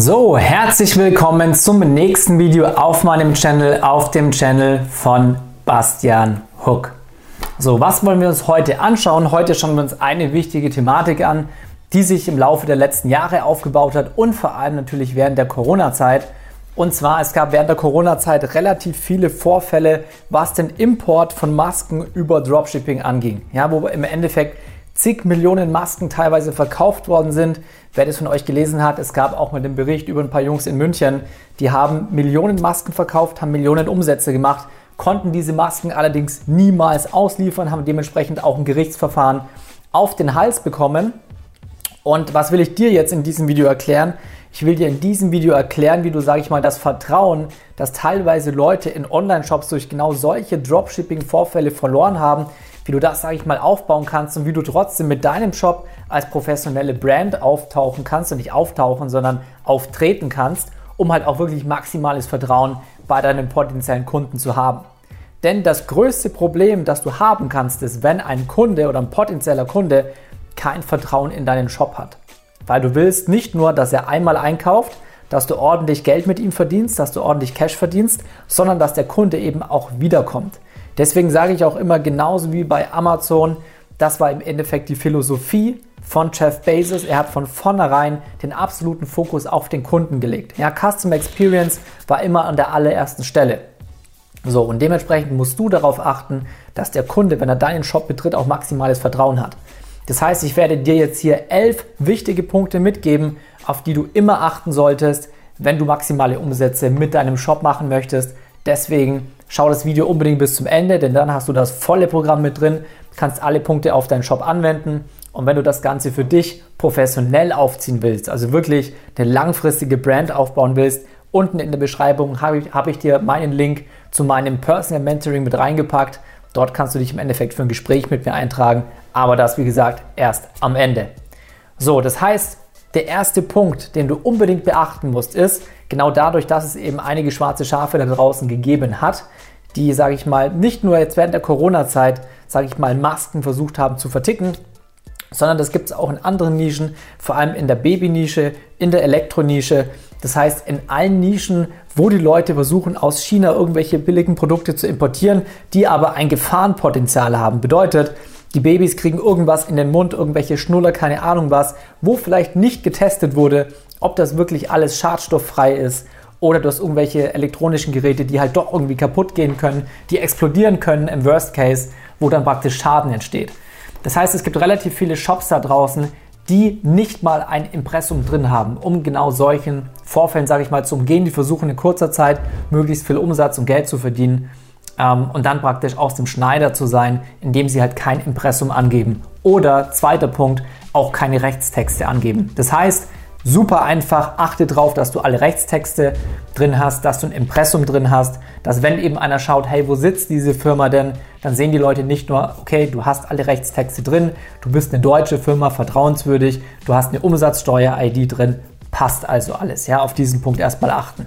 So, herzlich willkommen zum nächsten Video auf meinem Channel, auf dem Channel von Bastian Hook. So, was wollen wir uns heute anschauen? Heute schauen wir uns eine wichtige Thematik an, die sich im Laufe der letzten Jahre aufgebaut hat und vor allem natürlich während der Corona-Zeit. Und zwar, es gab während der Corona-Zeit relativ viele Vorfälle, was den Import von Masken über Dropshipping anging. Ja, wo im Endeffekt zig Millionen Masken teilweise verkauft worden sind. Wer das von euch gelesen hat, es gab auch mal den Bericht über ein paar Jungs in München, die haben Millionen Masken verkauft, haben Millionen Umsätze gemacht, konnten diese Masken allerdings niemals ausliefern, haben dementsprechend auch ein Gerichtsverfahren auf den Hals bekommen. Und was will ich dir jetzt in diesem Video erklären? Ich will dir in diesem Video erklären, wie du, sage ich mal, das Vertrauen, das teilweise Leute in Online-Shops durch genau solche Dropshipping-Vorfälle verloren haben, wie du das, sage ich mal, aufbauen kannst und wie du trotzdem mit deinem Shop als professionelle Brand auftauchen kannst und nicht auftauchen, sondern auftreten kannst, um halt auch wirklich maximales Vertrauen bei deinen potenziellen Kunden zu haben. Denn das größte Problem, das du haben kannst, ist, wenn ein Kunde oder ein potenzieller Kunde kein Vertrauen in deinen Shop hat. Weil du willst nicht nur, dass er einmal einkauft, dass du ordentlich Geld mit ihm verdienst, dass du ordentlich Cash verdienst, sondern dass der Kunde eben auch wiederkommt. Deswegen sage ich auch immer genauso wie bei Amazon, das war im Endeffekt die Philosophie von Jeff Bezos. Er hat von vornherein den absoluten Fokus auf den Kunden gelegt. Ja, Customer Experience war immer an der allerersten Stelle. So, und dementsprechend musst du darauf achten, dass der Kunde, wenn er deinen Shop betritt, auch maximales Vertrauen hat. Das heißt, ich werde dir jetzt hier elf wichtige Punkte mitgeben, auf die du immer achten solltest, wenn du maximale Umsätze mit deinem Shop machen möchtest. Deswegen schau das Video unbedingt bis zum Ende, denn dann hast du das volle Programm mit drin, kannst alle Punkte auf deinen Shop anwenden. Und wenn du das Ganze für dich professionell aufziehen willst, also wirklich eine langfristige Brand aufbauen willst, unten in der Beschreibung habe ich, hab ich dir meinen Link zu meinem Personal Mentoring mit reingepackt. Dort kannst du dich im Endeffekt für ein Gespräch mit mir eintragen aber das, wie gesagt, erst am Ende. So, das heißt, der erste Punkt, den du unbedingt beachten musst, ist, genau dadurch, dass es eben einige schwarze Schafe da draußen gegeben hat, die, sage ich mal, nicht nur jetzt während der Corona-Zeit, sage ich mal, Masken versucht haben zu verticken, sondern das gibt es auch in anderen Nischen, vor allem in der Babynische, in der Elektronische. Das heißt, in allen Nischen, wo die Leute versuchen, aus China irgendwelche billigen Produkte zu importieren, die aber ein Gefahrenpotenzial haben. Bedeutet, die Babys kriegen irgendwas in den Mund, irgendwelche Schnuller, keine Ahnung was, wo vielleicht nicht getestet wurde, ob das wirklich alles schadstofffrei ist oder du hast irgendwelche elektronischen Geräte, die halt doch irgendwie kaputt gehen können, die explodieren können im Worst Case, wo dann praktisch Schaden entsteht. Das heißt, es gibt relativ viele Shops da draußen, die nicht mal ein Impressum drin haben, um genau solchen Vorfällen, sage ich mal, zu umgehen. Die versuchen in kurzer Zeit möglichst viel Umsatz und Geld zu verdienen ähm, und dann praktisch aus dem Schneider zu sein, indem sie halt kein Impressum angeben. Oder zweiter Punkt, auch keine Rechtstexte angeben. Das heißt, super einfach, achte darauf, dass du alle Rechtstexte drin hast, dass du ein Impressum drin hast, dass wenn eben einer schaut, hey, wo sitzt diese Firma denn, dann sehen die Leute nicht nur, okay, du hast alle Rechtstexte drin, du bist eine deutsche Firma, vertrauenswürdig, du hast eine Umsatzsteuer-ID drin, passt also alles. Ja, auf diesen Punkt erstmal achten.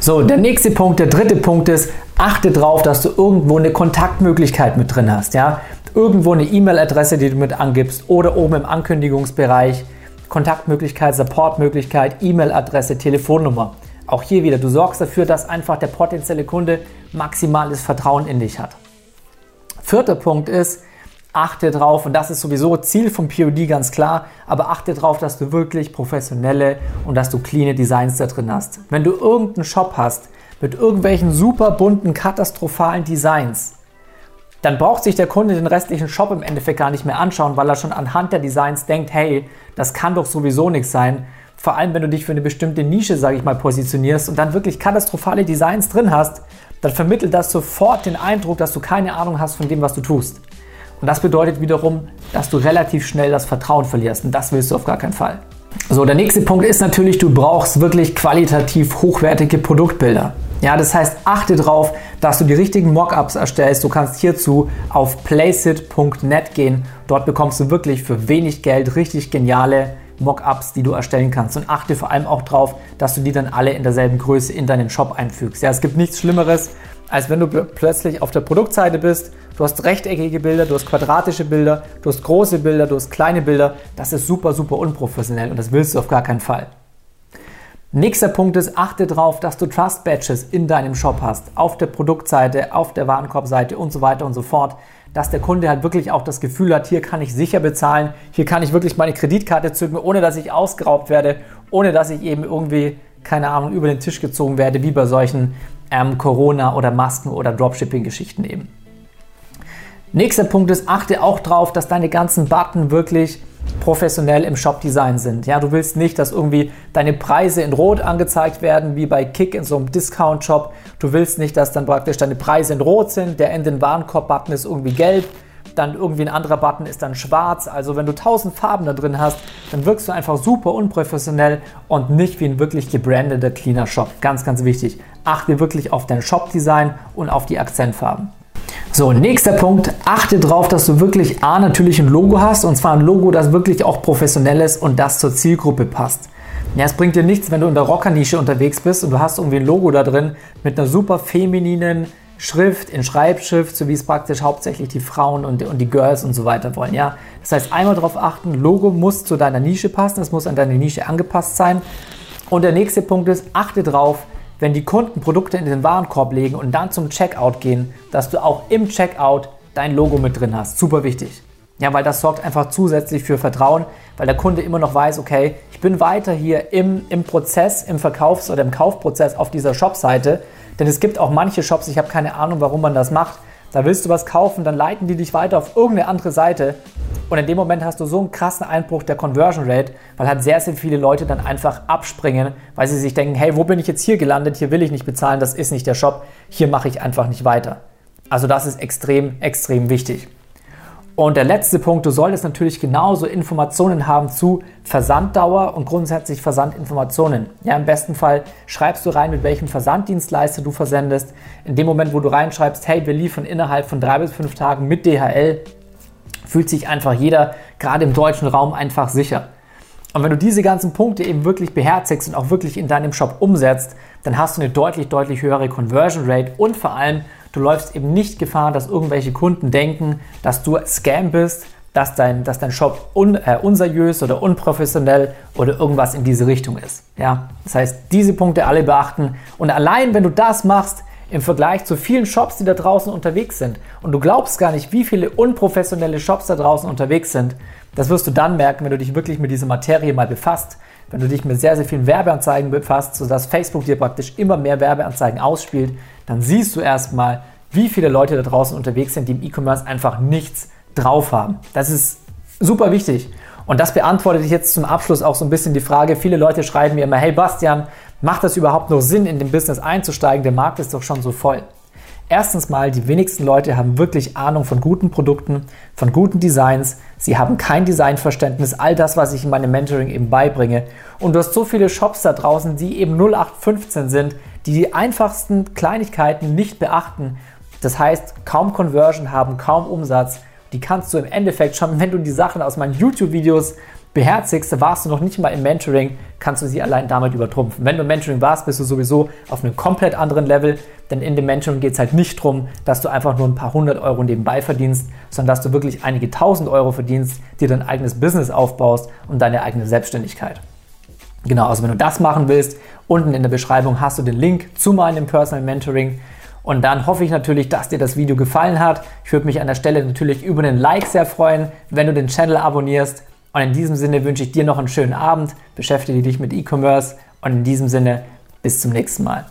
So, der nächste Punkt, der dritte Punkt ist, achte darauf, dass du irgendwo eine Kontaktmöglichkeit mit drin hast. Ja? Irgendwo eine E-Mail-Adresse, die du mit angibst oder oben im Ankündigungsbereich Kontaktmöglichkeit, Supportmöglichkeit, E-Mail-Adresse, Telefonnummer. Auch hier wieder, du sorgst dafür, dass einfach der potenzielle Kunde maximales Vertrauen in dich hat. Vierter Punkt ist, achte drauf, und das ist sowieso Ziel vom POD ganz klar, aber achte drauf, dass du wirklich professionelle und dass du cleane Designs da drin hast. Wenn du irgendeinen Shop hast mit irgendwelchen super bunten, katastrophalen Designs, dann braucht sich der Kunde den restlichen Shop im Endeffekt gar nicht mehr anschauen, weil er schon anhand der Designs denkt, hey, das kann doch sowieso nichts sein. Vor allem, wenn du dich für eine bestimmte Nische, sage ich mal, positionierst und dann wirklich katastrophale Designs drin hast, dann vermittelt das sofort den Eindruck, dass du keine Ahnung hast von dem, was du tust. Und das bedeutet wiederum, dass du relativ schnell das Vertrauen verlierst. Und das willst du auf gar keinen Fall. So, der nächste Punkt ist natürlich, du brauchst wirklich qualitativ hochwertige Produktbilder. Ja, das heißt, achte darauf, dass du die richtigen Mockups erstellst. Du kannst hierzu auf placeit.net gehen. Dort bekommst du wirklich für wenig Geld richtig geniale Mockups, die du erstellen kannst. Und achte vor allem auch darauf, dass du die dann alle in derselben Größe in deinen Shop einfügst. Ja, es gibt nichts Schlimmeres, als wenn du plötzlich auf der Produktseite bist. Du hast rechteckige Bilder, du hast quadratische Bilder, du hast große Bilder, du hast kleine Bilder. Das ist super, super unprofessionell und das willst du auf gar keinen Fall. Nächster Punkt ist, achte darauf, dass du Trust Badges in deinem Shop hast. Auf der Produktseite, auf der Warenkorbseite und so weiter und so fort. Dass der Kunde halt wirklich auch das Gefühl hat, hier kann ich sicher bezahlen, hier kann ich wirklich meine Kreditkarte zücken, ohne dass ich ausgeraubt werde, ohne dass ich eben irgendwie, keine Ahnung, über den Tisch gezogen werde, wie bei solchen ähm, Corona- oder Masken- oder Dropshipping-Geschichten eben. Nächster Punkt ist, achte auch darauf, dass deine ganzen Button wirklich professionell im Shop-Design sind. Ja, du willst nicht, dass irgendwie deine Preise in Rot angezeigt werden, wie bei Kick in so einem Discount-Shop. Du willst nicht, dass dann praktisch deine Preise in Rot sind, der in den Warenkorb-Button ist irgendwie gelb, dann irgendwie ein anderer Button ist dann schwarz. Also wenn du tausend Farben da drin hast, dann wirkst du einfach super unprofessionell und nicht wie ein wirklich gebrandeter cleaner Shop. Ganz, ganz wichtig. Achte wirklich auf dein Shop-Design und auf die Akzentfarben. So, nächster Punkt. Achte darauf, dass du wirklich A, natürlich ein Logo hast und zwar ein Logo, das wirklich auch professionell ist und das zur Zielgruppe passt. Ja, es bringt dir nichts, wenn du in der Rockernische unterwegs bist und du hast irgendwie ein Logo da drin mit einer super femininen Schrift, in Schreibschrift, so wie es praktisch hauptsächlich die Frauen und, und die Girls und so weiter wollen. Ja? Das heißt, einmal darauf achten, Logo muss zu deiner Nische passen, es muss an deine Nische angepasst sein. Und der nächste Punkt ist, achte darauf, wenn die Kunden Produkte in den Warenkorb legen und dann zum Checkout gehen, dass du auch im Checkout dein Logo mit drin hast. Super wichtig. Ja, weil das sorgt einfach zusätzlich für Vertrauen, weil der Kunde immer noch weiß, okay, ich bin weiter hier im, im Prozess, im Verkaufs- oder im Kaufprozess auf dieser Shopseite. Denn es gibt auch manche Shops, ich habe keine Ahnung, warum man das macht. Da willst du was kaufen, dann leiten die dich weiter auf irgendeine andere Seite und in dem Moment hast du so einen krassen Einbruch der Conversion Rate, weil halt sehr, sehr viele Leute dann einfach abspringen, weil sie sich denken, hey, wo bin ich jetzt hier gelandet? Hier will ich nicht bezahlen, das ist nicht der Shop, hier mache ich einfach nicht weiter. Also das ist extrem, extrem wichtig. Und der letzte Punkt, du solltest natürlich genauso Informationen haben zu Versanddauer und grundsätzlich Versandinformationen. Ja, im besten Fall schreibst du rein, mit welchem Versanddienstleister du versendest. In dem Moment, wo du reinschreibst, hey, wir liefern innerhalb von drei bis fünf Tagen mit DHL, fühlt sich einfach jeder, gerade im deutschen Raum, einfach sicher. Und wenn du diese ganzen Punkte eben wirklich beherzigst und auch wirklich in deinem Shop umsetzt, dann hast du eine deutlich, deutlich höhere Conversion Rate und vor allem, du läufst eben nicht Gefahr, dass irgendwelche Kunden denken, dass du Scam bist, dass dein, dass dein Shop un, äh, unseriös oder unprofessionell oder irgendwas in diese Richtung ist. Ja? Das heißt, diese Punkte alle beachten und allein wenn du das machst, im Vergleich zu vielen Shops, die da draußen unterwegs sind. Und du glaubst gar nicht, wie viele unprofessionelle Shops da draußen unterwegs sind. Das wirst du dann merken, wenn du dich wirklich mit dieser Materie mal befasst. Wenn du dich mit sehr, sehr vielen Werbeanzeigen befasst, sodass Facebook dir praktisch immer mehr Werbeanzeigen ausspielt, dann siehst du erstmal, wie viele Leute da draußen unterwegs sind, die im E-Commerce einfach nichts drauf haben. Das ist super wichtig. Und das beantwortet jetzt zum Abschluss auch so ein bisschen die Frage. Viele Leute schreiben mir immer, hey Bastian, macht das überhaupt noch Sinn, in den Business einzusteigen? Der Markt ist doch schon so voll. Erstens mal, die wenigsten Leute haben wirklich Ahnung von guten Produkten, von guten Designs. Sie haben kein Designverständnis, all das, was ich in meinem Mentoring eben beibringe. Und du hast so viele Shops da draußen, die eben 0815 sind, die die einfachsten Kleinigkeiten nicht beachten. Das heißt, kaum Conversion haben, kaum Umsatz die kannst du im Endeffekt schon, wenn du die Sachen aus meinen YouTube-Videos beherzigst, warst du noch nicht mal im Mentoring, kannst du sie allein damit übertrumpfen. Wenn du im Mentoring warst, bist du sowieso auf einem komplett anderen Level, denn in dem Mentoring geht es halt nicht darum, dass du einfach nur ein paar hundert Euro nebenbei verdienst, sondern dass du wirklich einige tausend Euro verdienst, dir dein eigenes Business aufbaust und deine eigene Selbstständigkeit. Genau, also wenn du das machen willst, unten in der Beschreibung hast du den Link zu meinem Personal Mentoring. Und dann hoffe ich natürlich, dass dir das Video gefallen hat. Ich würde mich an der Stelle natürlich über einen Like sehr freuen, wenn du den Channel abonnierst. Und in diesem Sinne wünsche ich dir noch einen schönen Abend. Beschäftige dich mit E-Commerce. Und in diesem Sinne, bis zum nächsten Mal.